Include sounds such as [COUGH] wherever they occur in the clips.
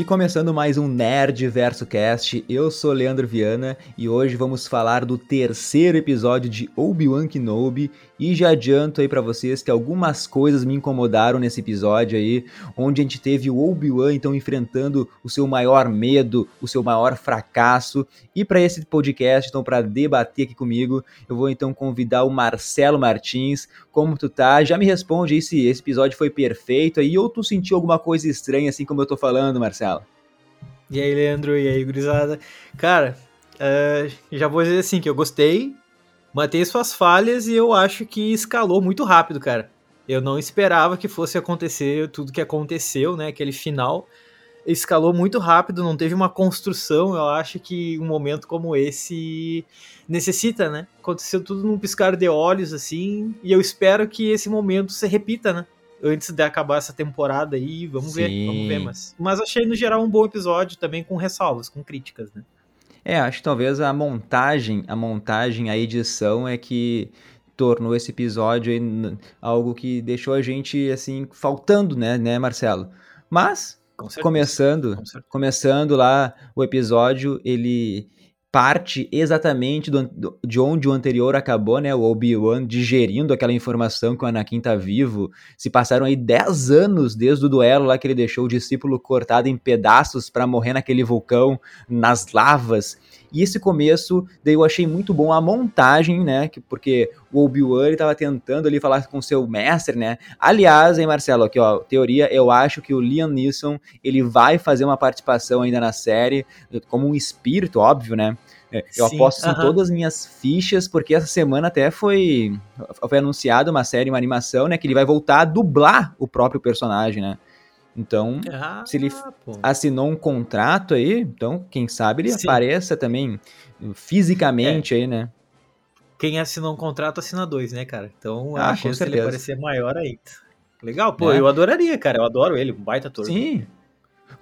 E começando mais um Nerd Verso Cast, eu sou Leandro Viana e hoje vamos falar do terceiro episódio de Obi-Wan Kenobi e já adianto aí para vocês que algumas coisas me incomodaram nesse episódio aí, onde a gente teve o Obi-Wan então enfrentando o seu maior medo, o seu maior fracasso. E para esse podcast, então para debater aqui comigo, eu vou então convidar o Marcelo Martins. Como tu tá? Já me responde aí se esse episódio foi perfeito aí ou tu sentiu alguma coisa estranha assim como eu tô falando, Marcelo? E aí, Leandro, e aí, gurizada? Cara, uh, já vou dizer assim que eu gostei, mantém suas falhas e eu acho que escalou muito rápido, cara. Eu não esperava que fosse acontecer tudo que aconteceu, né? Aquele final escalou muito rápido, não teve uma construção. Eu acho que um momento como esse necessita, né? Aconteceu tudo num piscar de olhos, assim, e eu espero que esse momento se repita, né? Antes de acabar essa temporada aí, vamos Sim. ver, vamos ver. Mas, mas achei no geral um bom episódio também, com ressalvas, com críticas, né? É, acho que talvez a montagem, a montagem, a edição é que tornou esse episódio algo que deixou a gente assim faltando, né, né, Marcelo? Mas começando, começando lá o episódio, ele parte exatamente do, de onde o anterior acabou, né? O Obi-Wan digerindo aquela informação que o Anakin tá vivo. Se passaram aí 10 anos desde o duelo lá que ele deixou o discípulo cortado em pedaços para morrer naquele vulcão, nas lavas. E esse começo, daí eu achei muito bom a montagem, né? Porque o Obi-Wan ele tava tentando ali falar com seu mestre, né? Aliás, hein, Marcelo, aqui ó, teoria, eu acho que o Liam Neeson, ele vai fazer uma participação ainda na série, como um espírito, óbvio, né? É, eu Sim, aposto uh -huh. em todas as minhas fichas, porque essa semana até foi, foi anunciado uma série, uma animação, né? Que ele vai voltar a dublar o próprio personagem, né? Então, ah, se ele pô. assinou um contrato aí, então, quem sabe ele Sim. apareça também fisicamente é. aí, né? Quem assinou um contrato assina dois, né, cara? Então ah, a chance dele aparecer maior aí. Legal, pô, é. eu adoraria, cara. Eu adoro ele, um baita ator. Sim.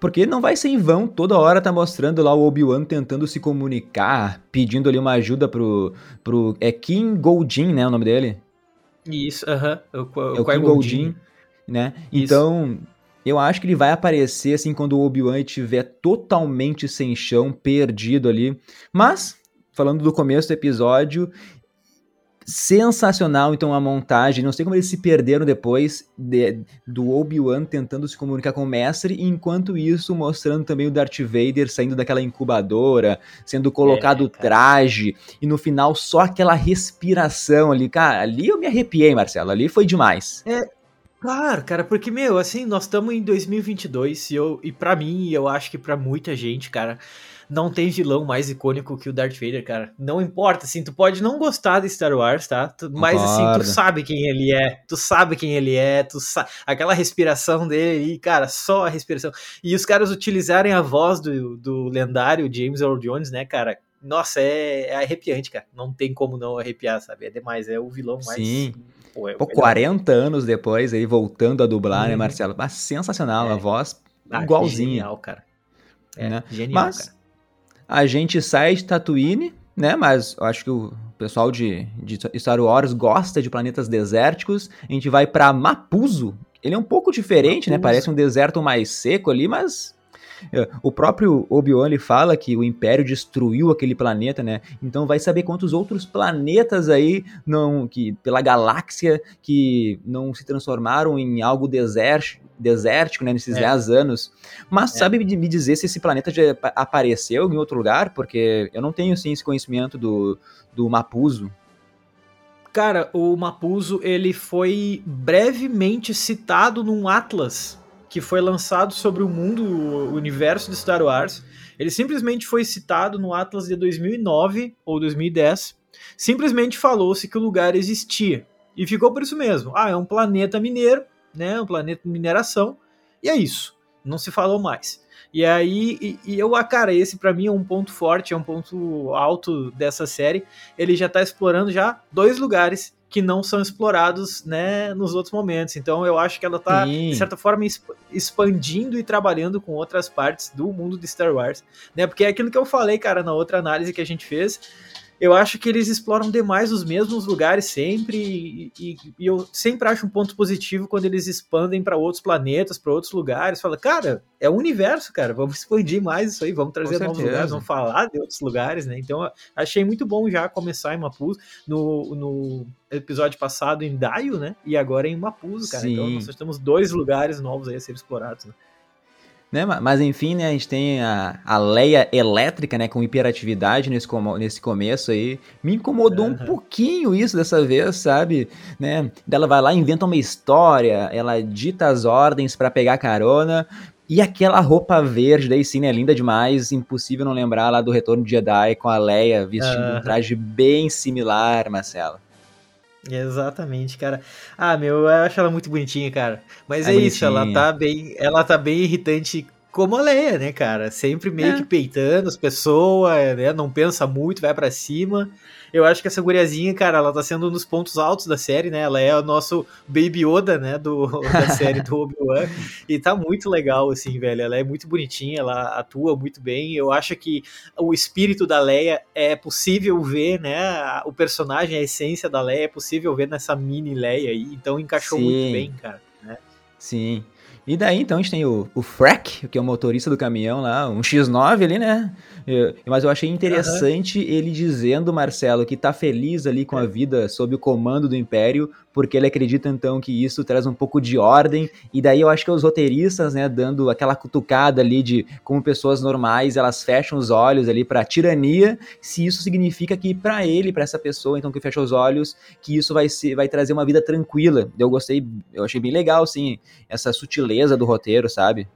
Porque não vai ser em vão, toda hora tá mostrando lá o Obi-Wan tentando se comunicar, pedindo ali uma ajuda pro. pro é Kim Goldin, né? O nome dele? Isso, aham. Uh -huh. o, o, é o Kim Goldin, né? Isso. Então, eu acho que ele vai aparecer assim quando o Obi-Wan estiver totalmente sem chão, perdido ali. Mas, falando do começo do episódio, sensacional então a montagem. Não sei como eles se perderam depois de, do Obi-Wan tentando se comunicar com o mestre, e enquanto isso mostrando também o Darth Vader saindo daquela incubadora, sendo colocado é, traje, e no final só aquela respiração ali. Cara, ali eu me arrepiei, Marcelo. Ali foi demais. É, Claro, cara, porque, meu, assim, nós estamos em 2022 e, eu, e pra mim, eu acho que pra muita gente, cara, não tem vilão mais icônico que o Darth Vader, cara. Não importa, assim, tu pode não gostar de Star Wars, tá? Tu, mas, assim, tu sabe quem ele é, tu sabe quem ele é, tu sabe, aquela respiração dele, e, cara, só a respiração. E os caras utilizarem a voz do, do lendário James Earl Jones, né, cara, nossa, é, é, arrepiante, cara. Não tem como não arrepiar, sabe? É demais, é o vilão mais Sim. Pô, é Pô, 40 anos depois, aí voltando a dublar, hum. né, uhum. Marcelo? Mas sensacional, é. a voz ah, igualzinha. Genial, cara. É, né? genial, Mas cara. a gente sai de Tatooine, né? Mas eu acho que o pessoal de, de Star Wars gosta de planetas desérticos. A gente vai para Mapuzo. Ele é um pouco diferente, né? Mapuzo. né? Parece um deserto mais seco ali, mas o próprio Obi-Wan fala que o Império destruiu aquele planeta, né? Então vai saber quantos outros planetas aí não que pela galáxia que não se transformaram em algo desértico, desértico né, nesses 10 é. anos. Mas é. sabe me dizer se esse planeta já apareceu em outro lugar? Porque eu não tenho sim esse conhecimento do, do Mapuzo. Cara, o Mapuzo ele foi brevemente citado num Atlas que foi lançado sobre o mundo, o universo de Star Wars. Ele simplesmente foi citado no Atlas de 2009 ou 2010. Simplesmente falou-se que o lugar existia. E ficou por isso mesmo. Ah, é um planeta mineiro, né? Um planeta de mineração. E é isso. Não se falou mais. E aí, e, e eu, ah, cara, esse para mim é um ponto forte, é um ponto alto dessa série. Ele já tá explorando já dois lugares que não são explorados né, nos outros momentos. Então eu acho que ela está, de certa forma, expandindo e trabalhando com outras partes do mundo de Star Wars. Né? Porque é aquilo que eu falei, cara, na outra análise que a gente fez. Eu acho que eles exploram demais os mesmos lugares sempre, e, e, e eu sempre acho um ponto positivo quando eles expandem para outros planetas, para outros lugares. Fala, cara, é o universo, cara, vamos expandir mais isso aí, vamos trazer novos lugares, vamos falar de outros lugares, né? Então, achei muito bom já começar em Mapuz, no, no episódio passado em Daio, né? E agora em Mapuz, cara. Então, Sim. Então, nós temos dois lugares novos aí a ser explorados, né? Né? Mas enfim, né, a gente tem a, a Leia elétrica, né, com hiperatividade nesse, nesse começo aí. Me incomodou uhum. um pouquinho isso dessa vez, sabe? Né? Ela vai lá, inventa uma história, ela dita as ordens para pegar carona. E aquela roupa verde daí sim, né, linda demais, impossível não lembrar lá do Retorno de Jedi com a Leia vestindo uhum. um traje bem similar, Marcelo. Exatamente, cara. Ah, meu, eu acho ela muito bonitinha, cara. Mas é, é isso, ela tá bem, ela tá bem irritante como a Leia, né, cara? Sempre meio é. que peitando as pessoas, né? Não pensa muito, vai para cima. Eu acho que essa guriazinha, cara, ela tá sendo um dos pontos altos da série, né? Ela é o nosso Baby Yoda, né? Do, [LAUGHS] da série do Obi-Wan. E tá muito legal, assim, velho. Ela é muito bonitinha, ela atua muito bem. Eu acho que o espírito da Leia é possível ver, né? O personagem, a essência da Leia é possível ver nessa mini Leia aí. Então encaixou Sim. muito bem, cara. Né? Sim. E daí, então, a gente tem o, o Frack, que é o motorista do caminhão lá, um X9 ali, né? Eu, mas eu achei interessante uhum. ele dizendo, Marcelo, que tá feliz ali com a vida sob o comando do Império, porque ele acredita então que isso traz um pouco de ordem, e daí eu acho que os roteiristas, né, dando aquela cutucada ali de como pessoas normais, elas fecham os olhos ali para tirania, se isso significa que para ele, para essa pessoa então que fecha os olhos, que isso vai ser vai trazer uma vida tranquila. Eu gostei, eu achei bem legal assim, essa sutileza do roteiro, sabe?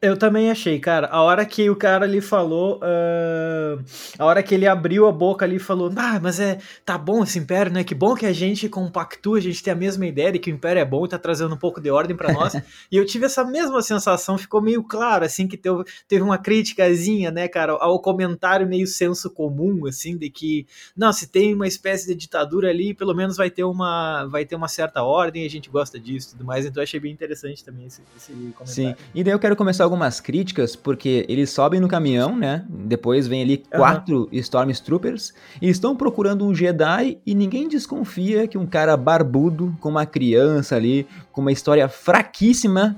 Eu também achei, cara. A hora que o cara ali falou. Uh, a hora que ele abriu a boca ali e falou: Ah, mas é. Tá bom esse império, né? Que bom que a gente compactua, a gente tem a mesma ideia de que o império é bom e tá trazendo um pouco de ordem para nós. [LAUGHS] e eu tive essa mesma sensação, ficou meio claro, assim, que teve, teve uma criticazinha, né, cara, ao comentário meio senso comum, assim, de que, não, se tem uma espécie de ditadura ali, pelo menos vai ter uma, vai ter uma certa ordem, a gente gosta disso e tudo mais. Então eu achei bem interessante também esse, esse comentário. Sim, e daí eu quero começar algumas críticas, porque eles sobem no caminhão, né? Depois vem ali quatro uhum. Stormtroopers e estão procurando um Jedi e ninguém desconfia que um cara barbudo com uma criança ali, com uma história fraquíssima,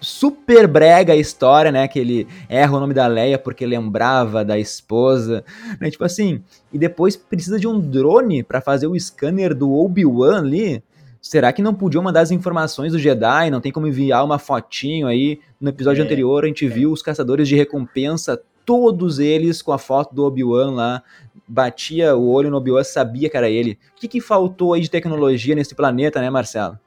super brega a história, né? Que ele erra o nome da Leia porque lembrava da esposa, né? Tipo assim, e depois precisa de um drone para fazer o scanner do Obi-Wan ali. Será que não podiam mandar as informações do Jedi? Não tem como enviar uma fotinho aí? No episódio é, anterior, a gente é. viu os caçadores de recompensa, todos eles com a foto do Obi-Wan lá. Batia o olho no Obi-Wan, sabia que era ele. O que, que faltou aí de tecnologia nesse planeta, né, Marcelo?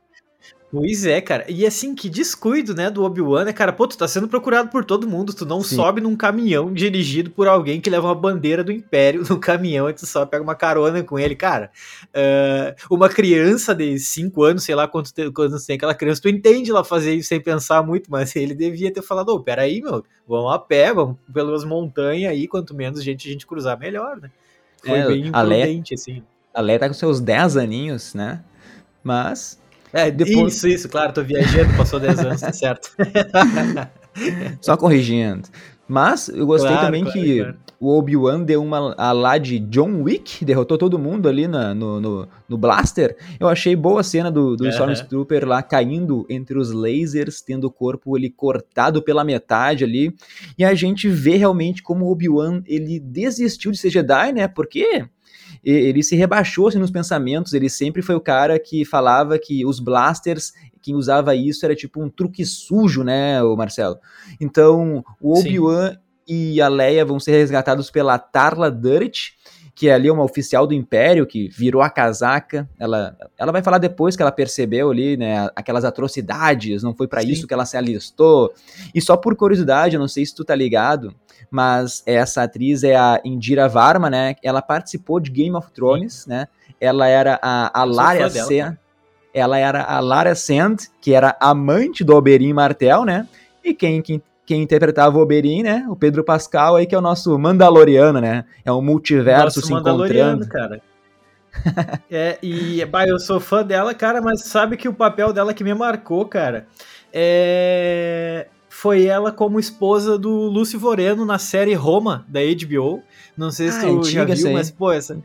Pois é, cara. E assim, que descuido, né, do Obi-Wan, né, cara? Pô, tu tá sendo procurado por todo mundo, tu não Sim. sobe num caminhão dirigido por alguém que leva uma bandeira do Império [LAUGHS] no caminhão e tu só pega uma carona com ele, cara. Uh, uma criança de 5 anos, sei lá quantos quanto tem aquela criança, tu entende lá fazer isso sem pensar muito, [LAUGHS] mas ele devia ter falado, ô, oh, peraí, meu, vamos a pé, vamos pelas montanhas aí, quanto menos gente a gente cruzar, melhor, né? Foi é, bem imprudente, assim. A Leia tá com seus 10 aninhos, né? Mas é, depois... Isso, isso, claro, tô viajando, passou 10 anos, tá certo. [LAUGHS] Só corrigindo. Mas eu gostei claro, também claro, que claro. o Obi-Wan deu uma a lá de John Wick, derrotou todo mundo ali na, no, no, no Blaster. Eu achei boa a cena do, do uhum. Stormtrooper lá caindo entre os lasers, tendo o corpo ele cortado pela metade ali. E a gente vê realmente como o Obi-Wan ele desistiu de ser Jedi, né? Porque ele se rebaixou assim, nos pensamentos, ele sempre foi o cara que falava que os blasters, quem usava isso era tipo um truque sujo, né, o Marcelo? Então, o Obi-Wan e a Leia vão ser resgatados pela Tarla Durit, que é ali uma oficial do Império, que virou a casaca. Ela, ela vai falar depois que ela percebeu ali, né, aquelas atrocidades, não foi para isso que ela se alistou. E só por curiosidade, eu não sei se tu tá ligado, mas essa atriz é a Indira Varma, né? Ela participou de Game of Thrones, né? Ela era a, a Lara Sand, ela era a Lara Sand, que era amante do Oberyn Martel, né? E quem, quem, quem interpretava o Oberyn, né? O Pedro Pascal aí, que é o nosso Mandaloriano, né? É um multiverso nosso se encontrando. cara. [LAUGHS] é, e bah, eu sou fã dela, cara, mas sabe que o papel dela que me marcou, cara, é foi ela como esposa do Lúcio Voreno na série Roma, da HBO. Não sei se ah, tu já viu, mas, pô, essa,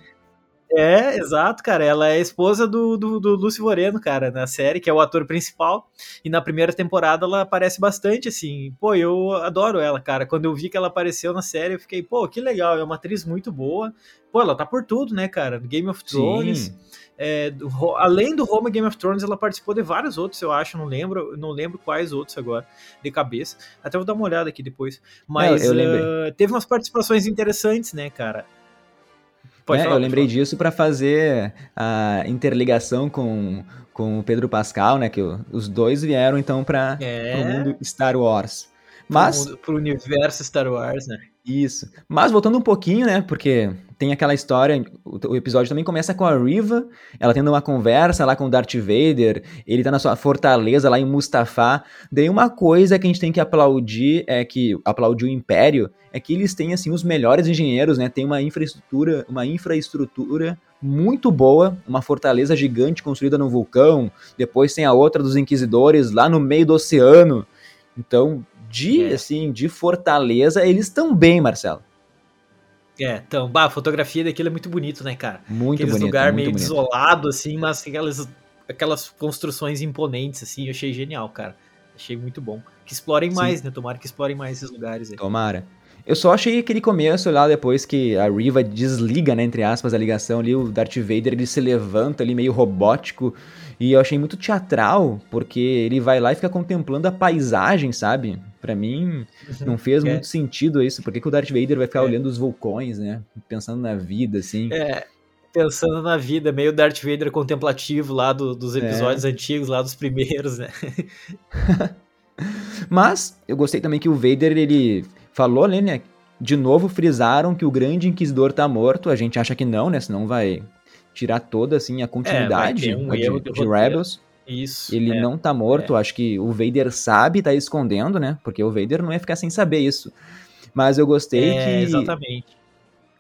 é, exato, cara. Ela é esposa do, do, do Lúcio Moreno, cara, na série, que é o ator principal. E na primeira temporada ela aparece bastante, assim. Pô, eu adoro ela, cara. Quando eu vi que ela apareceu na série, eu fiquei, pô, que legal. É uma atriz muito boa. Pô, ela tá por tudo, né, cara? Game of Thrones. É, do, além do Roma Game of Thrones, ela participou de vários outros, eu acho. Não lembro, não lembro quais outros agora, de cabeça. Até vou dar uma olhada aqui depois. Mas eu, eu uh, teve umas participações interessantes, né, cara? Pode né? falar, eu lembrei disso para fazer a interligação com, com o Pedro Pascal, né? Que os dois vieram então para é... o mundo Star Wars. Mas para o universo Star Wars, né? Isso. Mas voltando um pouquinho, né? Porque tem aquela história, o, o, episódio também começa com a Riva, ela tendo uma conversa lá com o Darth Vader, ele tá na sua fortaleza lá em Mustafá. Daí uma coisa que a gente tem que aplaudir é que aplaudir o Império é que eles têm assim os melhores engenheiros, né? Tem uma infraestrutura, uma infraestrutura muito boa, uma fortaleza gigante construída no vulcão, depois tem a outra dos inquisidores lá no meio do oceano. Então, de é. assim, de fortaleza, eles estão bem, Marcelo. É, então, bah, a fotografia daquilo é muito bonito, né, cara? Muito Aqueles bonito. lugar meio bonito. desolado, assim, mas aquelas, aquelas construções imponentes, assim, eu achei genial, cara. Achei muito bom. Que explorem Sim. mais, né? Tomara que explorem mais esses lugares aí. Tomara. Eu só achei aquele começo lá, depois que a Riva desliga, né, entre aspas, a ligação ali, o Darth Vader, ele se levanta ali meio robótico, e eu achei muito teatral, porque ele vai lá e fica contemplando a paisagem, sabe? Para mim, uhum. não fez é. muito sentido isso. Por que, que o Darth Vader vai ficar é. olhando os vulcões, né? Pensando na vida, assim. É, pensando na vida, meio Darth Vader contemplativo lá do, dos é. episódios é. antigos, lá dos primeiros, né? [LAUGHS] Mas eu gostei também que o Vader, ele falou, né? De novo frisaram que o grande inquisidor tá morto. A gente acha que não, né? Senão vai tirar toda assim a continuidade é, um de, de Rebels. Isso. Ele é, não tá morto, é. acho que o Vader sabe, tá escondendo, né? Porque o Vader não ia ficar sem saber isso. Mas eu gostei é, que. Exatamente.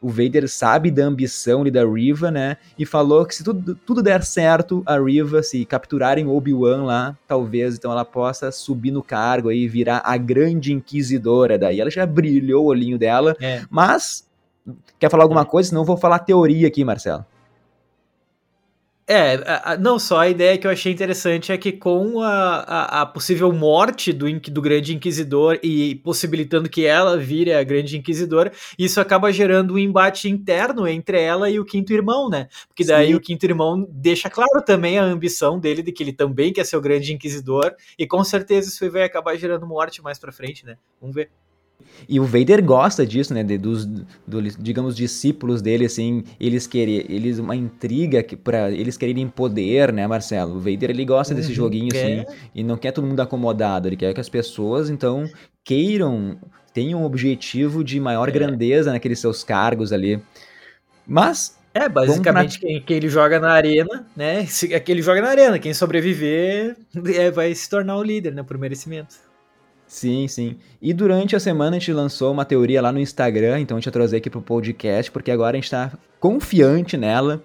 O Vader sabe da ambição ali da Riva, né? E falou que se tudo, tudo der certo, a Riva, se capturarem Obi-Wan lá, talvez então ela possa subir no cargo aí, virar a grande inquisidora. Daí ela já brilhou o olhinho dela. É. Mas. Quer falar alguma coisa? Senão eu vou falar teoria aqui, Marcelo. É, a, não só a ideia que eu achei interessante é que com a, a, a, possível morte do, do Grande Inquisidor e possibilitando que ela vire a Grande Inquisidora, isso acaba gerando um embate interno entre ela e o Quinto Irmão, né? Porque daí Sim. o Quinto Irmão deixa claro também a ambição dele de que ele também quer ser o Grande Inquisidor, e com certeza isso vai acabar gerando morte mais pra frente, né? Vamos ver. E o Vader gosta disso, né? De, dos, do, digamos, discípulos dele, assim, eles querem, eles uma intriga para eles quererem poder, né, Marcelo? O Vader ele gosta uhum, desse joguinho, assim, e não quer todo mundo acomodado. Ele quer que as pessoas, então, queiram, tenham um objetivo de maior é. grandeza naqueles seus cargos ali. Mas é, basicamente quem, quem, ele joga na arena, né? Se, é que ele joga na arena, quem sobreviver [LAUGHS] é, vai se tornar o líder, né? Por merecimento. Sim, sim. E durante a semana a gente lançou uma teoria lá no Instagram, então a gente ia trazer aqui pro podcast, porque agora a gente tá confiante nela,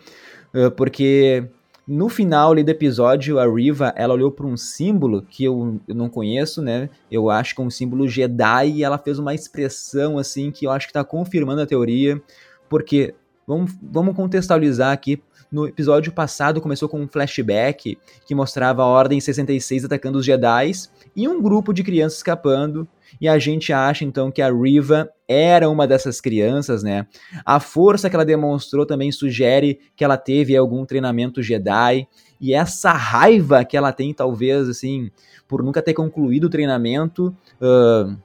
porque no final ali do episódio, a Riva, ela olhou para um símbolo que eu, eu, não conheço, né? Eu acho que é um símbolo Jedi e ela fez uma expressão assim que eu acho que tá confirmando a teoria, porque vamos, vamos contextualizar aqui no episódio passado começou com um flashback que mostrava a Ordem 66 atacando os Jedi e um grupo de crianças escapando. E a gente acha então que a Riva era uma dessas crianças, né? A força que ela demonstrou também sugere que ela teve algum treinamento Jedi. E essa raiva que ela tem, talvez, assim, por nunca ter concluído o treinamento. Uh,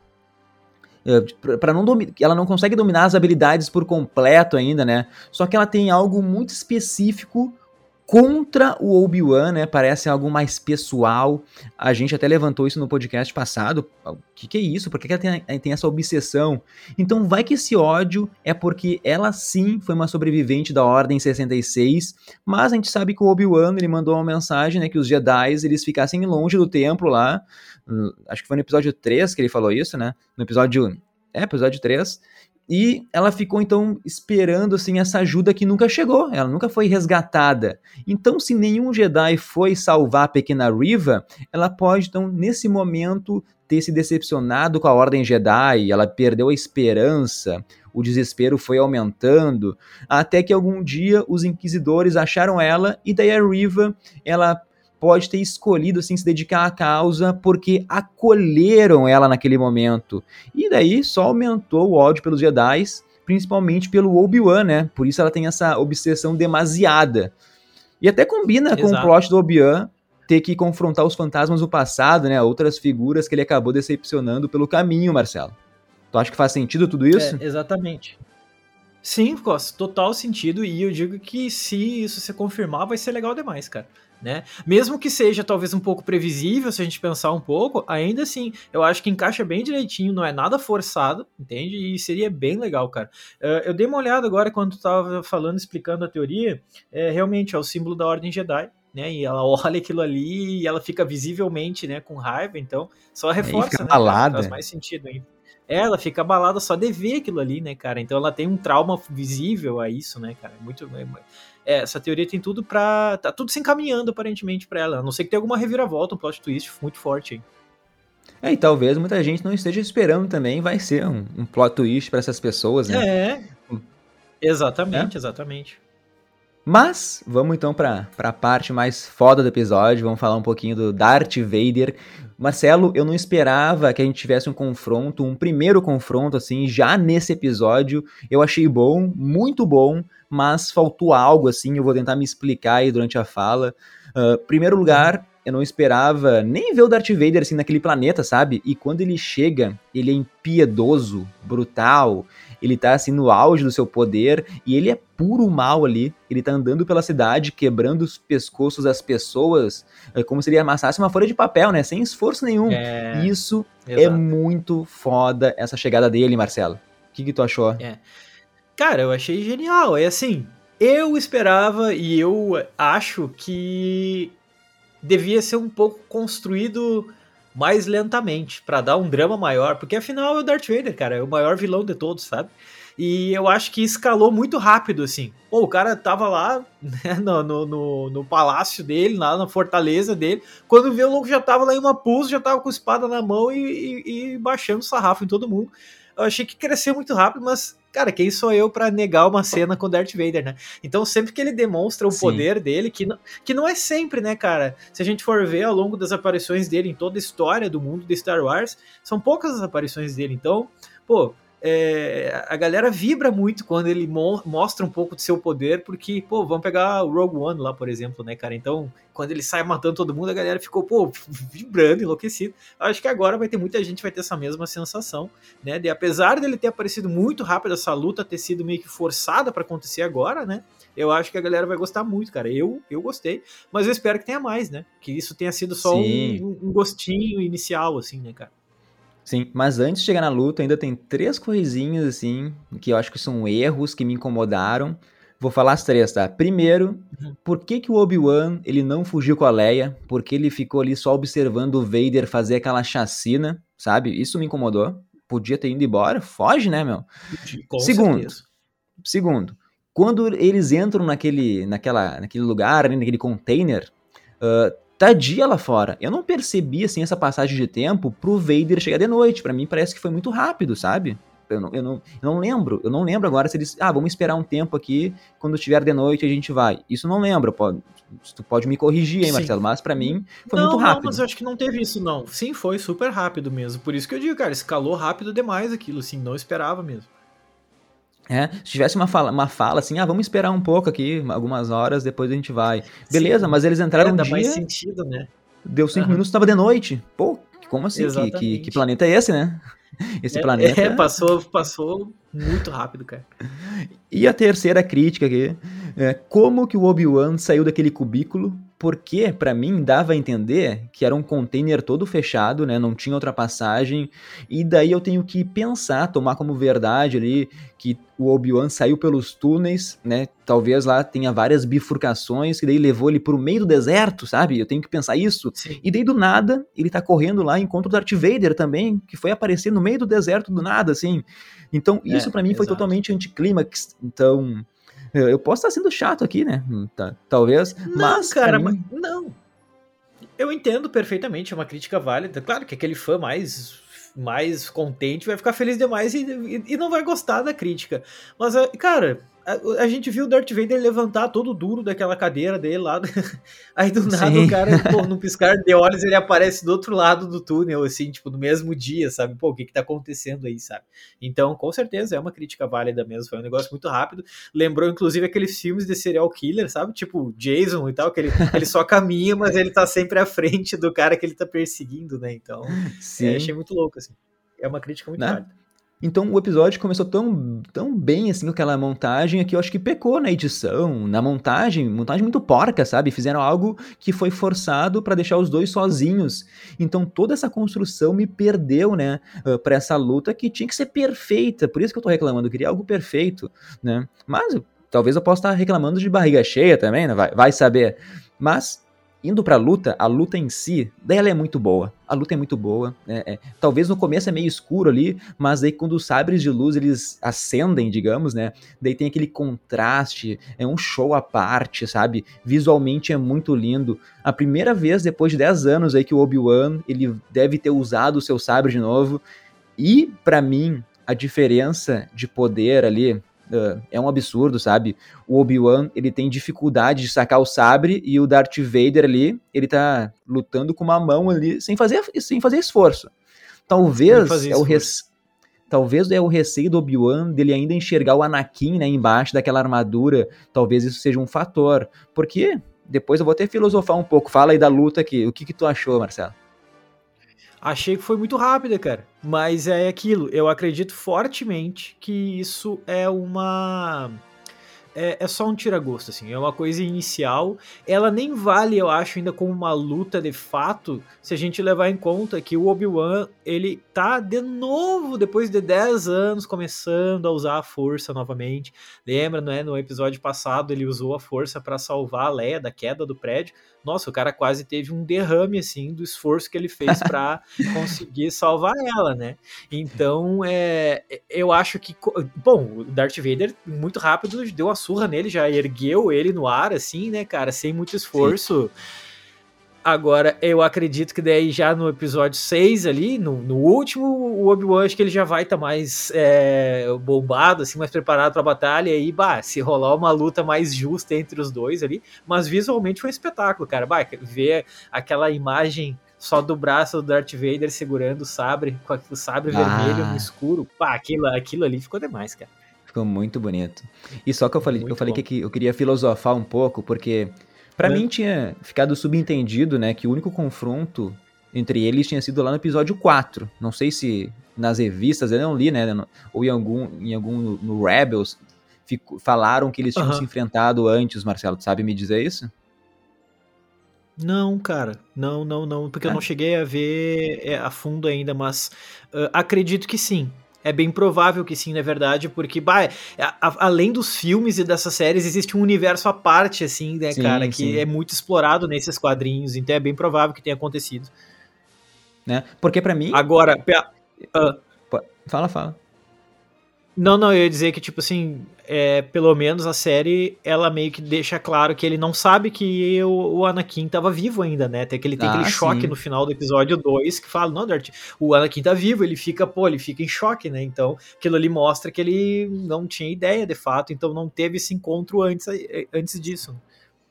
para não ela não consegue dominar as habilidades por completo ainda, né? Só que ela tem algo muito específico contra o Obi-Wan, né? Parece algo mais pessoal. A gente até levantou isso no podcast passado. O que, que é isso? Por que, que ela tem, tem, essa obsessão? Então, vai que esse ódio é porque ela sim foi uma sobrevivente da Ordem 66, mas a gente sabe que o Obi-Wan ele mandou uma mensagem, né? Que os Jedi eles ficassem longe do templo lá. Hum, acho que foi no episódio 3 que ele falou isso, né? No episódio. É, episódio 3 e ela ficou então esperando assim essa ajuda que nunca chegou, ela nunca foi resgatada. Então, se nenhum Jedi foi salvar a pequena Riva, ela pode então nesse momento ter se decepcionado com a Ordem Jedi, ela perdeu a esperança, o desespero foi aumentando, até que algum dia os inquisidores acharam ela e daí a Riva, ela pode ter escolhido assim se dedicar à causa porque acolheram ela naquele momento. E daí só aumentou o ódio pelos Jedi, principalmente pelo Obi-Wan, né? Por isso ela tem essa obsessão demasiada. E até combina Exato. com o plot do Obi-Wan ter que confrontar os fantasmas do passado, né? Outras figuras que ele acabou decepcionando pelo caminho, Marcelo. Tu acha que faz sentido tudo isso? É, exatamente. Sim, faz total sentido. E eu digo que se isso se confirmar, vai ser legal demais, cara né? Mesmo que seja talvez um pouco previsível, se a gente pensar um pouco, ainda assim, eu acho que encaixa bem direitinho, não é nada forçado, entende? E seria bem legal, cara. Uh, eu dei uma olhada agora quando tu tava falando, explicando a teoria, é, realmente é o símbolo da Ordem Jedi, né? E ela [LAUGHS] olha aquilo ali e ela fica visivelmente, né, com raiva, então só reforça, fica né? Balada. Faz mais sentido ainda. Ela fica abalada só de ver aquilo ali, né, cara? Então ela tem um trauma visível a isso, né, cara? Muito. É, é, essa teoria tem tudo pra. Tá tudo se encaminhando aparentemente pra ela. A não sei que tenha alguma reviravolta, um plot twist muito forte aí. É, e talvez muita gente não esteja esperando também, vai ser um, um plot twist para essas pessoas, né? É. Exatamente, é? exatamente. Mas, vamos então para a parte mais foda do episódio, vamos falar um pouquinho do Darth Vader. Marcelo, eu não esperava que a gente tivesse um confronto, um primeiro confronto assim, já nesse episódio. Eu achei bom, muito bom, mas faltou algo assim, eu vou tentar me explicar aí durante a fala. Uh, primeiro lugar, eu não esperava nem ver o Darth Vader assim naquele planeta, sabe? E quando ele chega, ele é impiedoso, brutal, ele tá assim no auge do seu poder e ele é puro mal ali. Ele tá andando pela cidade, quebrando os pescoços das pessoas, é como se ele amassasse uma folha de papel, né? Sem esforço nenhum. É... Isso é Exato. é muito foda, essa chegada dele, Marcelo. O que, que tu achou? É. Cara, eu achei genial. É assim, eu esperava e eu acho que devia ser um pouco construído mais lentamente para dar um drama maior, porque afinal é o Darth Vader, cara, é o maior vilão de todos, sabe? E eu acho que escalou muito rápido, assim. Pô, o cara tava lá [LAUGHS] né, no, no, no, no, palácio dele, lá na fortaleza dele. Quando viu, o louco já tava lá em uma pulso, já tava com espada na mão e, e, e baixando sarrafo em todo mundo. Eu achei que cresceu muito rápido, mas cara, quem sou eu para negar uma cena com Darth Vader, né? Então, sempre que ele demonstra o Sim. poder dele, que não, que não é sempre, né, cara? Se a gente for ver ao longo das aparições dele em toda a história do mundo de Star Wars, são poucas as aparições dele. Então, pô, é, a galera vibra muito quando ele mo mostra um pouco do seu poder, porque, pô, vamos pegar o Rogue One lá, por exemplo, né, cara? Então, quando ele sai matando todo mundo, a galera ficou, pô, [LAUGHS] vibrando, enlouquecido. Acho que agora vai ter muita gente vai ter essa mesma sensação, né? De apesar dele ter aparecido muito rápido, essa luta ter sido meio que forçada para acontecer agora, né? Eu acho que a galera vai gostar muito, cara. Eu, eu gostei, mas eu espero que tenha mais, né? Que isso tenha sido só um, um gostinho inicial, assim, né, cara? Sim, mas antes de chegar na luta, ainda tem três coisinhas, assim, que eu acho que são erros que me incomodaram. Vou falar as três, tá? Primeiro, uhum. por que, que o Obi-Wan ele não fugiu com a Leia? Porque ele ficou ali só observando o Vader fazer aquela chacina, sabe? Isso me incomodou. Podia ter ido embora. Foge, né, meu? Com segundo, certeza. segundo, quando eles entram naquele, naquela, naquele lugar, naquele container, uh, tá dia lá fora. Eu não percebi, assim, essa passagem de tempo pro Vader chegar de noite. para mim parece que foi muito rápido, sabe? Eu não, eu, não, eu não lembro. Eu não lembro agora se eles. Ah, vamos esperar um tempo aqui. Quando estiver de noite a gente vai. Isso não lembro. Pode, tu pode me corrigir aí, Sim. Marcelo. Mas para mim foi não, muito rápido. Não, mas eu acho que não teve isso, não. Sim, foi super rápido mesmo. Por isso que eu digo, cara, escalou rápido demais aquilo, assim. Não esperava mesmo. É, se tivesse uma fala, uma fala assim, ah, vamos esperar um pouco aqui, algumas horas, depois a gente vai. Beleza, Sim. mas eles entraram é, um dia... mais sentido, né? Deu cinco uhum. minutos, estava de noite. Pô, como assim? Que, que, que, planeta é esse, né? [LAUGHS] Esse é, planeta. É, passou, passou muito rápido, cara. E a terceira crítica aqui é como que o Obi-Wan saiu daquele cubículo porque para mim dava a entender que era um container todo fechado, né, não tinha outra passagem, e daí eu tenho que pensar, tomar como verdade ali que o Obi-Wan saiu pelos túneis, né, talvez lá tenha várias bifurcações, que daí levou ele pro meio do deserto, sabe? Eu tenho que pensar isso. Sim. E daí do nada, ele tá correndo lá, encontra o Darth Vader também, que foi aparecer no meio do deserto do nada, assim. Então, é, isso para mim exato. foi totalmente anticlímax. Então, eu posso estar sendo chato aqui, né? Tá, talvez. Não, mas, cara, mim... mas não. Eu entendo perfeitamente, é uma crítica válida. Claro que aquele fã mais mais contente vai ficar feliz demais e, e, e não vai gostar da crítica. Mas, cara, a, a, gente viu o Darth Vader levantar todo duro daquela cadeira dele lá. [LAUGHS] Aí do nada Sim. o cara, pô, num piscar de olhos, ele aparece do outro lado do túnel, assim, tipo, no mesmo dia, sabe? Pô, o que que tá acontecendo aí, sabe? Então, com certeza, é uma crítica válida mesmo. Foi um negócio muito rápido. Lembrou, inclusive, aqueles filmes de serial killer, sabe? Tipo, Jason e tal, que ele, [LAUGHS] ele só caminha, mas ele tá sempre à frente do cara que ele tá perseguindo, né? Então, Sim. É, achei muito louco, assim. É uma crítica muito né? válida. Então o episódio começou tão, tão bem assim com aquela montagem que eu acho que pecou na edição, na montagem, montagem muito porca, sabe? Fizeram algo que foi forçado para deixar os dois sozinhos. Então toda essa construção me perdeu, né, para essa luta que tinha que ser perfeita. Por isso que eu tô reclamando, eu queria algo perfeito, né? Mas talvez eu possa estar reclamando de barriga cheia também, né? Vai, vai saber. Mas Indo pra luta, a luta em si, dela é muito boa. A luta é muito boa. É, é, talvez no começo é meio escuro ali, mas aí quando os sabres de luz eles acendem, digamos, né? Daí tem aquele contraste, é um show à parte, sabe? Visualmente é muito lindo. A primeira vez depois de 10 anos aí que o Obi-Wan, ele deve ter usado o seu sabre de novo. E para mim, a diferença de poder ali, Uh, é um absurdo, sabe? O Obi-Wan, ele tem dificuldade de sacar o sabre e o Darth Vader ali, ele tá lutando com uma mão ali sem fazer, sem fazer esforço. Talvez fazer é o res... Talvez é o receio do Obi-Wan dele ainda enxergar o Anakin, né, embaixo daquela armadura. Talvez isso seja um fator. Porque depois eu vou até filosofar um pouco. Fala aí da luta aqui. O que que tu achou, Marcelo? Achei que foi muito rápida, cara. Mas é aquilo. Eu acredito fortemente que isso é uma é, é só um tira-gosto, assim. É uma coisa inicial. Ela nem vale, eu acho, ainda como uma luta de fato, se a gente levar em conta que o Obi-Wan, ele tá de novo, depois de 10 anos, começando a usar a força novamente. Lembra, né? No episódio passado, ele usou a força para salvar a Leia da queda do prédio. Nossa, o cara quase teve um derrame, assim, do esforço que ele fez para [LAUGHS] conseguir salvar ela, né? Então, é, eu acho que. Bom, o Darth Vader, muito rápido, deu a surra nele, já ergueu ele no ar, assim, né, cara, sem muito esforço. Sim. Agora, eu acredito que daí já no episódio 6 ali, no, no último, o Obi-Wan acho que ele já vai estar tá mais é, bombado, assim, mais preparado para a batalha, e aí, bah, se rolar uma luta mais justa entre os dois ali, mas visualmente foi um espetáculo, cara, bah, ver aquela imagem só do braço do Darth Vader segurando o sabre, com o sabre ah. vermelho no escuro, pá, aquilo, aquilo ali ficou demais, cara. Ficou muito bonito. E só que eu falei, eu falei que eu queria filosofar um pouco, porque para é. mim tinha ficado subentendido, né, que o único confronto entre eles tinha sido lá no episódio 4. Não sei se nas revistas, eu não li, né, ou em algum, em algum no, no Rebels, fico, falaram que eles tinham se enfrentado antes, Marcelo, tu sabe me dizer isso? Não, cara, não, não, não, porque é. eu não cheguei a ver é, a fundo ainda, mas uh, acredito que sim. É bem provável que sim, na verdade, porque, bah, é, a, a, além dos filmes e dessas séries, existe um universo à parte, assim, né, sim, cara, que sim. é muito explorado nesses quadrinhos, então é bem provável que tenha acontecido. Né? Porque para mim. Agora. Uh, fala, fala. Não, não, eu ia dizer que, tipo assim, é, pelo menos a série, ela meio que deixa claro que ele não sabe que o, o Anakin tava vivo ainda, né? Tem aquele, tem ah, aquele choque no final do episódio 2 que fala, não, Dart, o Anakin tá vivo, ele fica, pô, ele fica em choque, né? Então, aquilo ali mostra que ele não tinha ideia, de fato, então não teve esse encontro antes, antes disso.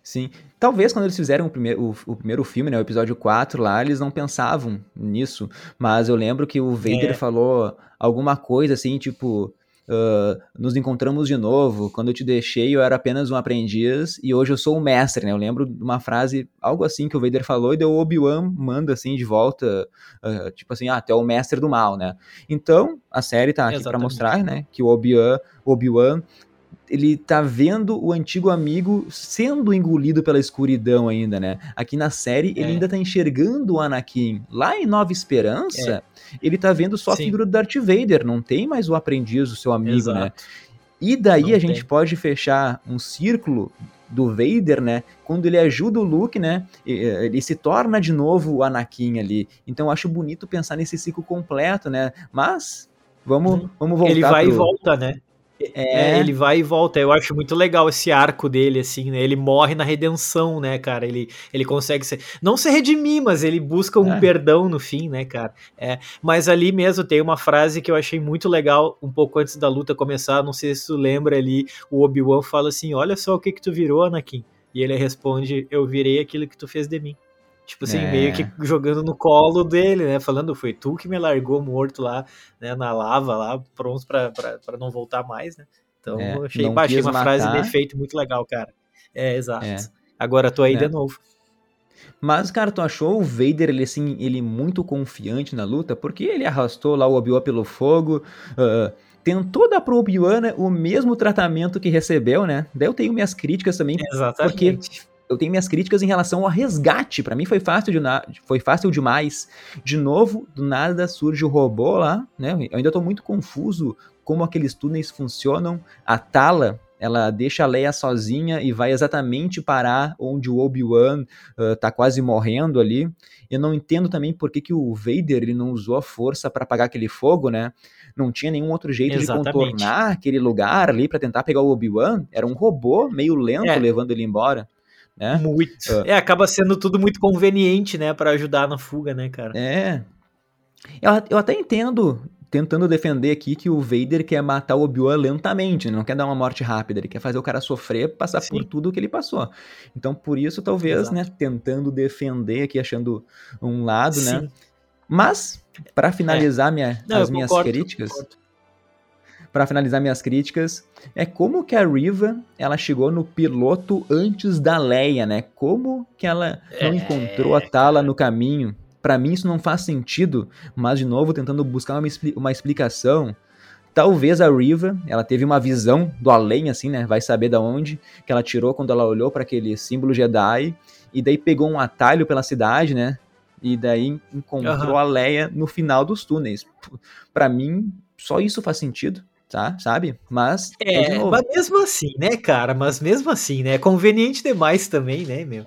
Sim. Talvez quando eles fizeram o primeiro, o, o, primeiro filme, né, o episódio 4 lá, eles não pensavam nisso. Mas eu lembro que o Vader é. falou alguma coisa assim, tipo Uh, nos encontramos de novo. Quando eu te deixei, eu era apenas um aprendiz e hoje eu sou um mestre, né? Eu lembro de uma frase, algo assim que o Vader falou e deu o Obi-Wan manda assim de volta, uh, tipo assim, ah, tu é o mestre do mal, né? Então, a série tá aqui para mostrar, né, que o Obi-Wan Obi ele tá vendo o antigo amigo sendo engolido pela escuridão ainda, né? Aqui na série ele É. ainda tá enxergando o Anakin. Lá em Nova Esperança, ele tá vendo só a Sim. figura do Darth Vader, não tem mais o aprendiz, o seu amigo, né? Exato. E daí Não a gente tem. pode fechar um círculo do Vader, né? Quando ele ajuda o Luke, né? e- Ele se torna de novo o Anakin ali. Então eu acho bonito pensar nesse ciclo completo, né? Mas vamos, vamos voltar Ele vai e pro- volta, né? É. É, ele vai e volta. Eu acho muito legal esse arco dele, assim, né? Ele morre na redenção, né, cara? Ele, ele consegue ser. Não se redimir, mas ele busca um É. perdão no fim, né, cara? É. Mas ali mesmo tem uma frase que eu achei muito legal, um pouco antes da luta começar. Não sei se tu lembra ali. O Obi-Wan fala assim: Olha só o que que tu virou, Anakin. E ele responde: Eu virei aquilo que tu fez de mim. Tipo assim, É. meio que jogando no colo dele, né? Falando, foi tu que me largou morto lá, né? Na lava lá, pronto pra, pra, pra não voltar mais, né? Então, É, achei, bah, achei uma frase de matar. efeito muito legal, cara. É, exato. É. Agora tô aí É. de novo. Mas, cara, tu achou o Vader, ele assim, ele muito confiante na luta? Porque ele arrastou lá o Obi-Wan pelo fogo, ah, tentou dar pro Obi-Wan né, o mesmo tratamento que recebeu, né? Daí eu tenho minhas críticas também, Exatamente. Eu tenho minhas críticas em relação ao resgate. Pra mim foi fácil, de na- foi fácil demais. De novo, do nada surge o robô lá, né? Eu ainda tô muito confuso como aqueles túneis funcionam. A Tala, ela deixa a Leia sozinha e vai exatamente parar onde o Obi-Wan ah, tá quase morrendo ali. Eu não entendo também por que, que o Vader ele não usou a força pra apagar aquele fogo, né? Não tinha nenhum outro jeito Exatamente. de contornar aquele lugar ali pra tentar pegar o Obi-Wan. Era um robô meio lento É. levando ele embora, né? Muito. Ah. É, acaba sendo tudo muito conveniente, né? Pra ajudar na fuga, né, cara? É. Eu, eu até entendo, tentando defender aqui, que o Vader quer matar o Obi-Wan lentamente, né? não quer dar uma morte rápida, ele quer fazer o cara sofrer, passar Sim. por tudo que ele passou. Então, por isso, talvez, Exato. né, tentando defender aqui, achando um lado, né? Sim. Mas, pra finalizar minha- Não, as minhas concordo, críticas, concordo. Pra finalizar minhas críticas, é como que a Riva, ela chegou no piloto antes da Leia, né? Como que ela não É, encontrou a Tala no caminho? Pra mim isso não faz sentido, mas de novo tentando buscar uma, expli- uma explicação. Talvez a Riva, ela teve uma visão do além, assim, né? Vai saber da onde que ela tirou quando ela olhou para aquele símbolo Jedi e daí pegou um atalho pela cidade, né? E daí encontrou Aham. a Leia no final dos túneis. Pra mim, só isso faz sentido, tá? Sabe? Mas é, mas mesmo assim, né, cara? Mas mesmo assim, né? É conveniente demais também, né, meu?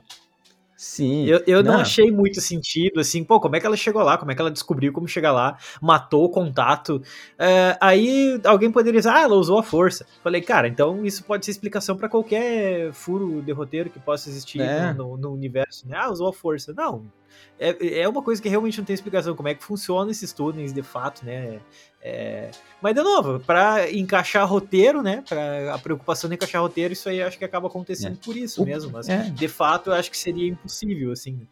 Sim. Eu, eu não. Não. achei muito sentido, assim, pô, como é que ela chegou lá? Como é que ela descobriu como chegar lá? Matou o contato. É, aí alguém poderia dizer, ah, ela usou a força. Falei, cara, então isso pode ser explicação pra qualquer furo de roteiro que possa existir É. no, no- no universo, né? Ah, usou a força. Não. É, é uma coisa que realmente não tem explicação. Como é que funciona esses túneis de fato, né? É, mas, de novo, pra encaixar roteiro, né? Pra a preocupação de encaixar roteiro, isso aí acho que acaba acontecendo por isso O- mesmo. Mas, é. de fato, eu acho que seria impossível, assim.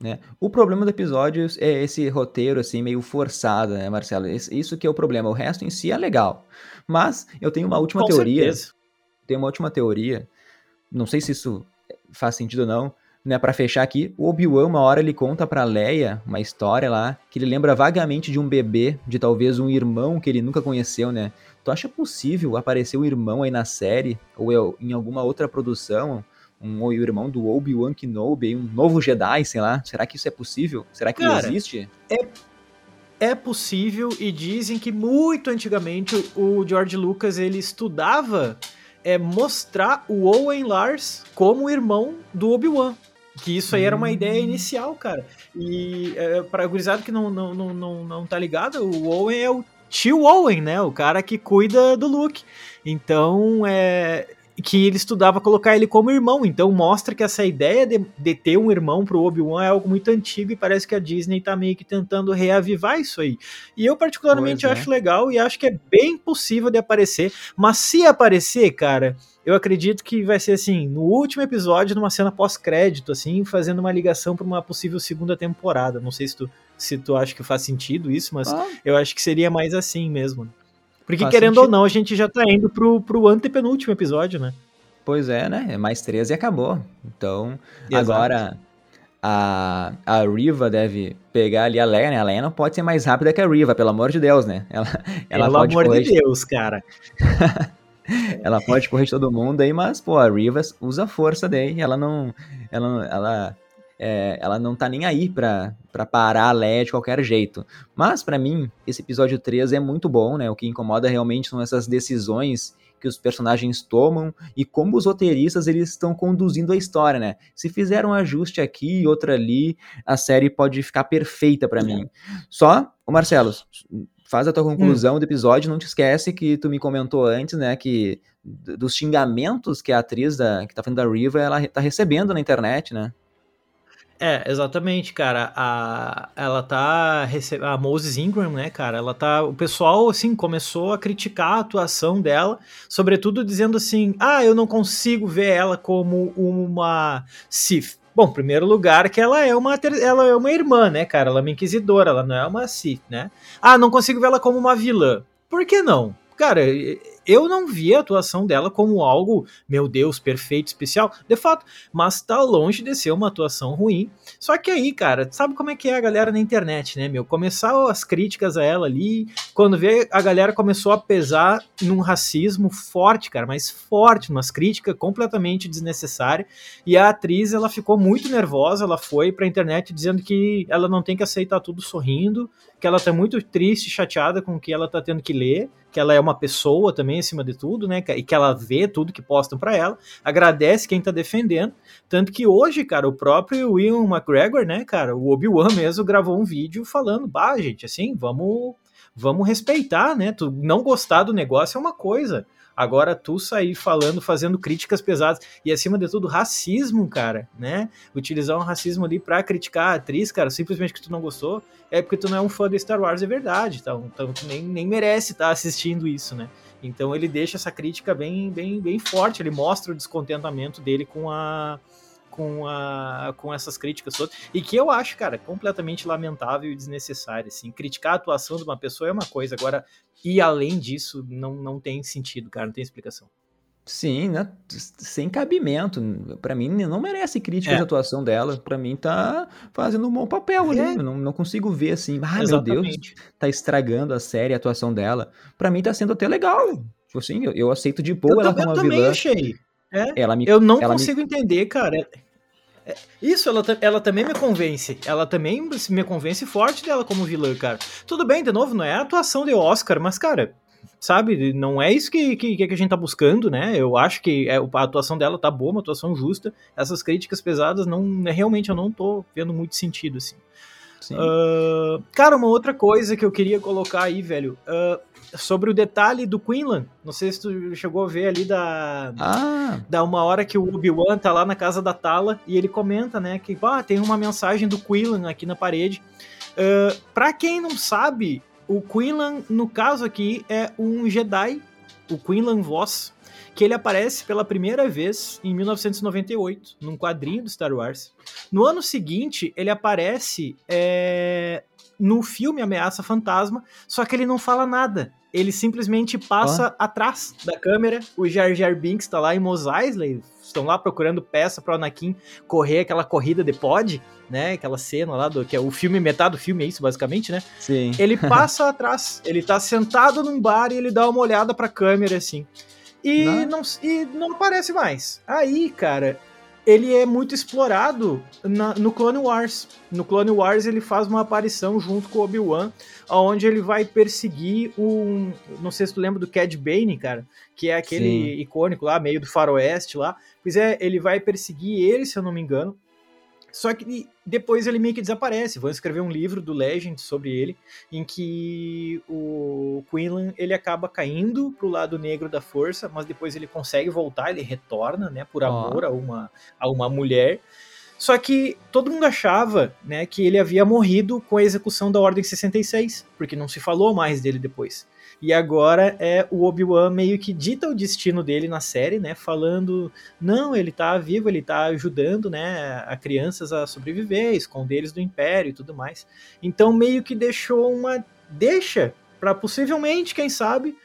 né? O problema do episódio é esse roteiro, assim, meio forçado, né, Marcelo? Isso que é o problema. O resto em si é legal. Mas eu tenho uma última Com teoria. certeza. Tenho uma última teoria. Não sei se isso faz sentido ou não. Né, para fechar aqui, o Obi-Wan, uma hora ele conta pra Leia uma história lá que ele lembra vagamente de um bebê, de talvez um irmão que ele nunca conheceu, né? Tu acha possível aparecer um irmão aí na série ou eu- em alguma outra produção, um o irmão do Obi-Wan Kenobi, um novo Jedi, sei lá? Será que isso é possível? Será que Cara, existe? É possível e dizem que muito antigamente o George Lucas ele estudava é, mostrar o Owen Lars como irmão do Obi-Wan. Que isso aí era uma Hum. ideia inicial, cara. E é, para gurizada que não, não, não, não, não tá ligado, o Owen é o tio Owen, né? O cara que cuida do Luke. Então, é. Que ele estudava colocar ele como irmão. Então mostra que essa ideia de, de ter um irmão pro Obi-Wan é algo muito antigo e parece que a Disney tá meio que tentando reavivar isso aí. E eu, particularmente, Pois é. acho legal e acho que é bem possível de aparecer. Mas se aparecer, cara, eu acredito que vai ser assim, no último episódio, numa cena pós-crédito, assim, fazendo uma ligação para uma possível segunda temporada. Não sei se tu, se tu acha que faz sentido isso, mas Ah, eu acho que seria mais assim mesmo. Porque, Faz querendo ou sentido. não, a gente já tá indo pro, pro antepenúltimo episódio, né? Pois é, né? É mais 13 e acabou. Então, Exato. agora a, a Riva deve pegar ali a Leia, né? A Leia não pode ser mais rápida que a Riva, pelo amor de Deus, né? Ela, ela Pelo amor correr de Deus, cara. [LAUGHS] ela pode correr de todo mundo aí, mas, pô, a Rivas usa a força daí, ela não. Ela, ela, é, ela não tá nem aí pra, pra parar a Leia de qualquer jeito. Mas, para mim, esse episódio 3 é muito bom, né? O que incomoda realmente são essas decisões que os personagens tomam e como os roteiristas eles estão conduzindo a história, né? Se fizer um ajuste aqui e outro ali, a série pode ficar perfeita para mim. Só, o Marcelo, faz a tua conclusão hum. do episódio, não te esquece que tu me comentou antes, né, que dos xingamentos que a atriz da, que tá fazendo da Riva, ela tá recebendo na internet, né? É, exatamente, cara. A, ela tá recebendo. A Moses Ingram, né, cara? Ela tá. O pessoal, assim, começou a criticar a atuação dela, sobretudo dizendo assim: ah, eu não consigo ver ela como uma Sith. Bom, primeiro lugar que ela é uma ela é uma irmã, né, cara? Ela é uma inquisidora, ela não é uma Sith, né? Ah, não consigo ver ela como uma vilã. Por que não? Cara, eu não vi a atuação dela como algo, meu Deus, perfeito, especial, de fato, mas tá longe de ser uma atuação ruim. Só que aí, cara, sabe como é que é a galera na internet, né, meu? Começar as críticas a ela ali, quando vê a galera começou a pesar num racismo forte, cara, mas forte, umas críticas completamente desnecessárias, e a atriz, ela ficou muito nervosa, ela foi pra internet dizendo que ela não tem que aceitar tudo sorrindo, que ela tá muito triste, chateada com o que ela tá tendo que ler, que ela é uma pessoa também acima de tudo, né? E que ela vê tudo que postam para ela, agradece quem tá defendendo. Tanto que hoje, cara, o próprio Will McGregor, né, cara, o Obi-Wan mesmo gravou um vídeo falando, bah, gente, assim, vamos vamos respeitar, né? Tu não gostar do negócio é uma coisa. Agora tu sair falando, fazendo críticas pesadas e acima de tudo racismo, cara, né? Utilizar um racismo ali para criticar a atriz, cara, simplesmente que tu não gostou, é porque tu não é um fã de Star Wars, é verdade, então, então tu nem, nem merece estar tá assistindo isso, né? Então ele deixa essa crítica bem, bem, bem forte, ele mostra o descontentamento dele com a com, a, com essas críticas todas, e que eu acho, cara, completamente lamentável e desnecessário, assim, criticar a atuação de uma pessoa é uma coisa, agora, ir além disso, não, não tem sentido, cara, não tem explicação. Sim, né? sem cabimento. Para mim, não merece críticas é. atuação dela. Para mim, tá fazendo um bom papel ali. É. Não, não consigo ver assim, ah, meu Deus, tá estragando a série, a atuação dela. Para mim, tá sendo até legal. Tipo assim, eu, eu aceito de boa eu ela como uma vilã. Eu também achei. É. Ela me, eu não consigo me... entender, cara. É, isso, ela, ela também me convence. Ela também me convence forte dela como vilã, cara. Tudo bem, de novo, não é a atuação de Oscar, mas, cara, sabe, não é isso que, que, que a gente tá buscando, né? Eu acho que é, a atuação dela tá boa, uma atuação justa. Essas críticas pesadas, não realmente eu não tô vendo muito sentido, assim. Uh, cara, uma outra coisa que eu queria colocar aí, velho, uh, sobre o detalhe do Quinlan. Não sei se tu chegou a ver ali da, ah. da uma hora que o Obi-Wan tá lá na casa da Tala e ele comenta, né, que ah, tem uma mensagem do Quinlan aqui na parede. Uh, pra quem não sabe, o Quinlan, no caso aqui, é um Jedi, o Quinlan Voss, que ele aparece pela primeira vez em 1998, num quadrinho do Star Wars. No ano seguinte, ele aparece é, no filme Ameaça Fantasma, só que ele não fala nada. Ele simplesmente passa oh. atrás da câmera. O Jar Jar Binks tá lá em Mos Eisley, estão lá procurando peça para o Anakin correr aquela corrida de pod, né? Aquela cena lá do que é o filme, metade do filme é isso basicamente, né? Sim. Ele [LAUGHS] passa atrás, ele tá sentado num bar e ele dá uma olhada para a câmera assim. E não. não, e não aparece mais. Aí, cara, ele é muito explorado na, no Clone Wars. No Clone Wars ele faz uma aparição junto com o Obi-Wan, onde ele vai perseguir um, não sei se tu lembra do Cad Bane, cara, que é aquele Sim. icônico lá, meio do faroeste lá. Pois é, ele vai perseguir ele, se eu não me engano, só que depois ele meio que desaparece. Vão escrever um livro do Legend sobre ele, em que o Quinlan ele acaba caindo pro lado negro da força, mas depois ele consegue voltar, ele retorna, né, por amor oh. a uma a uma mulher. Só que todo mundo achava, né, que ele havia morrido com a execução da Ordem 66, porque não se falou mais dele depois. E agora é o Obi-Wan meio que dita o destino dele na série, né? Falando, não, ele tá vivo, ele tá ajudando, né, a crianças a sobreviver, esconder eles do Império e tudo mais. Então meio que deixou uma deixa para possivelmente, quem sabe,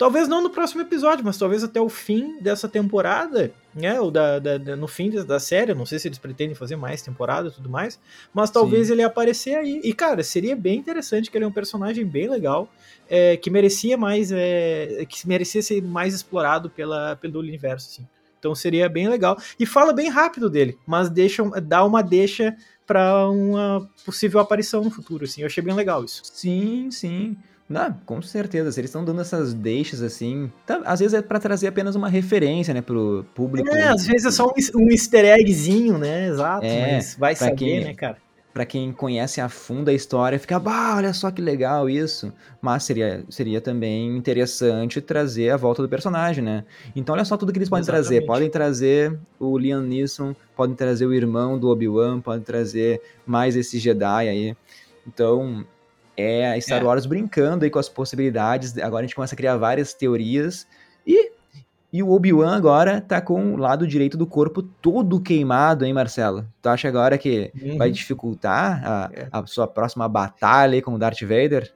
Talvez não no próximo episódio, mas talvez até o fim dessa temporada, né? Ou da, da, da no fim da série. Não sei se eles pretendem fazer mais temporada e tudo mais. Mas talvez Sim. ele aparecer aí. E, cara, seria bem interessante que ele é um personagem bem legal. É, que merecia mais. É, que merecia ser mais explorado pela, pelo universo, assim. Então seria bem legal. E fala bem rápido dele, mas deixa, dá uma deixa para uma possível aparição no futuro, assim. Eu achei bem legal isso. Sim, sim. Não, com certeza, se eles estão dando essas deixas assim, tá, às vezes é para trazer apenas uma referência, né, pro público. É, às vezes é só um, um easter eggzinho, né, exato, é, mas vai saber, quem, né, cara para quem conhece a fundo a história, fica, bah, olha só que legal isso. Mas seria, seria também interessante trazer a volta do personagem, né? Então olha só tudo que eles podem Exatamente. trazer. Podem trazer o Liam Neeson, podem trazer o irmão do Obi-Wan, podem trazer mais esse Jedi aí. Então, é a Star é. Wars brincando aí com as possibilidades. Agora a gente começa a criar várias teorias e e o Obi-Wan agora tá com o lado direito do corpo todo queimado, hein, Marcelo? Tu acha agora que uhum. vai dificultar a, é. a, sua próxima batalha com o Darth Vader?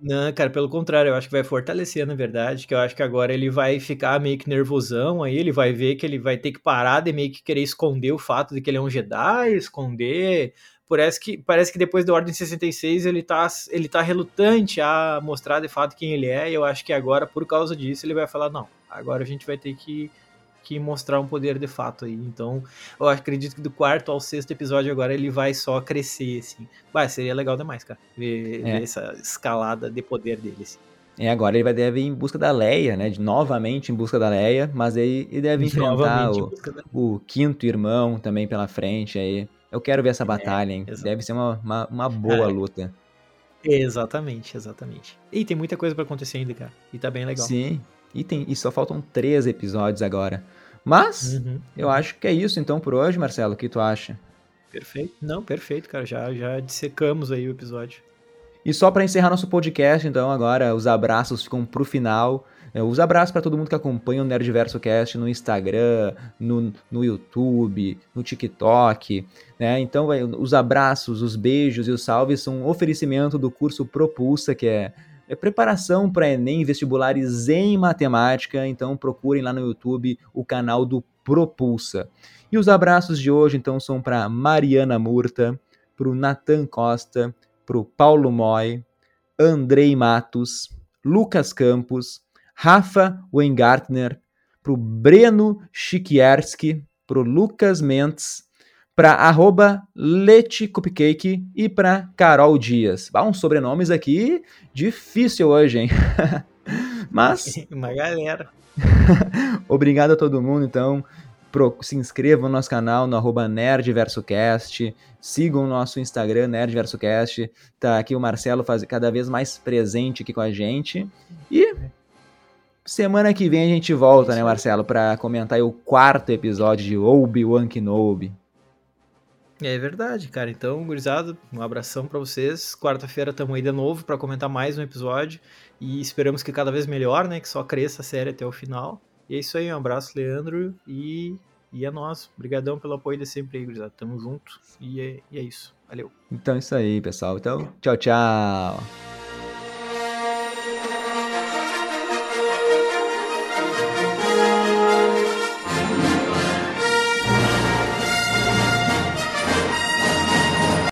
Não, cara, pelo contrário, eu acho que vai fortalecer, na verdade, que eu acho que agora ele vai ficar meio que nervosão aí, ele vai ver que ele vai ter que parar de meio que querer esconder o fato de que ele é um Jedi, esconder parece que, parece que depois da Ordem 66 ele tá, ele tá relutante a mostrar de fato quem ele é, e eu acho que agora, por causa disso, ele vai falar, não, agora a gente vai ter que, que mostrar um poder de fato aí. Então, eu acredito que do quarto ao sexto episódio agora ele vai só crescer, assim. Vai, seria legal demais, cara, ver, é. ver essa escalada de poder dele, assim. É, agora ele vai deve ir em busca da Leia, né? De, novamente em busca da Leia, mas aí ele deve [LAUGHS] enfrentar o, o, quinto irmão também pela frente aí. Eu quero ver essa é, batalha, hein? Deve ser uma, uma, uma boa luta. Exatamente, exatamente. E tem muita coisa para acontecer ainda, cara. E tá bem legal. Sim. E, tem, e só faltam três episódios agora. Mas, uhum. eu acho que é isso então por hoje, Marcelo. O que tu acha? Perfeito. Não, perfeito, cara. Já, já dissecamos aí o episódio. E só para encerrar nosso podcast, então, agora os abraços ficam pro final. É, os abraços para todo mundo que acompanha o Nerdverso Cast no Instagram, no, no YouTube, no TikTok. Né? Então, os abraços, os beijos e os salves são um oferecimento do curso Propulsa, que é, é preparação para Enem vestibulares em matemática. Então, procurem lá no YouTube o canal do Propulsa. E os abraços de hoje, então, são para Mariana Murta, para o Natan Costa, para o Paulo Moy, Andrei Matos, Lucas Campos, Rafa Weingartner, para o Breno Chikierski, para o Lucas Mendes, para arroba Leti Cupcake e para Carol Dias. Ah, uns sobrenomes aqui difícil hoje, hein? [LAUGHS] Mas... [LAUGHS] Uma galera. [LAUGHS] Obrigado a todo mundo, então. Pro, se inscrevam no nosso canal no arroba NerdVersoCast, sigam o nosso Instagram, NerdVersoCast. Tá aqui o Marcelo faz, cada vez mais presente aqui com a gente. E Semana que vem a gente volta, né, Marcelo, para comentar o quarto episódio de Obi-Wan Kenobi. É verdade, cara. Então, gurizada, um abração para vocês. Quarta-feira estamos aí de novo para comentar mais um episódio e esperamos que cada vez melhor, né, que só cresça a série até o final. E é isso aí, um abraço, Leandro, e, e é nós. Obrigadão pelo apoio de sempre aí, gurizada. Tamo junto e é, e é isso. Valeu. Então é isso aí, pessoal. Então, tchau, tchau.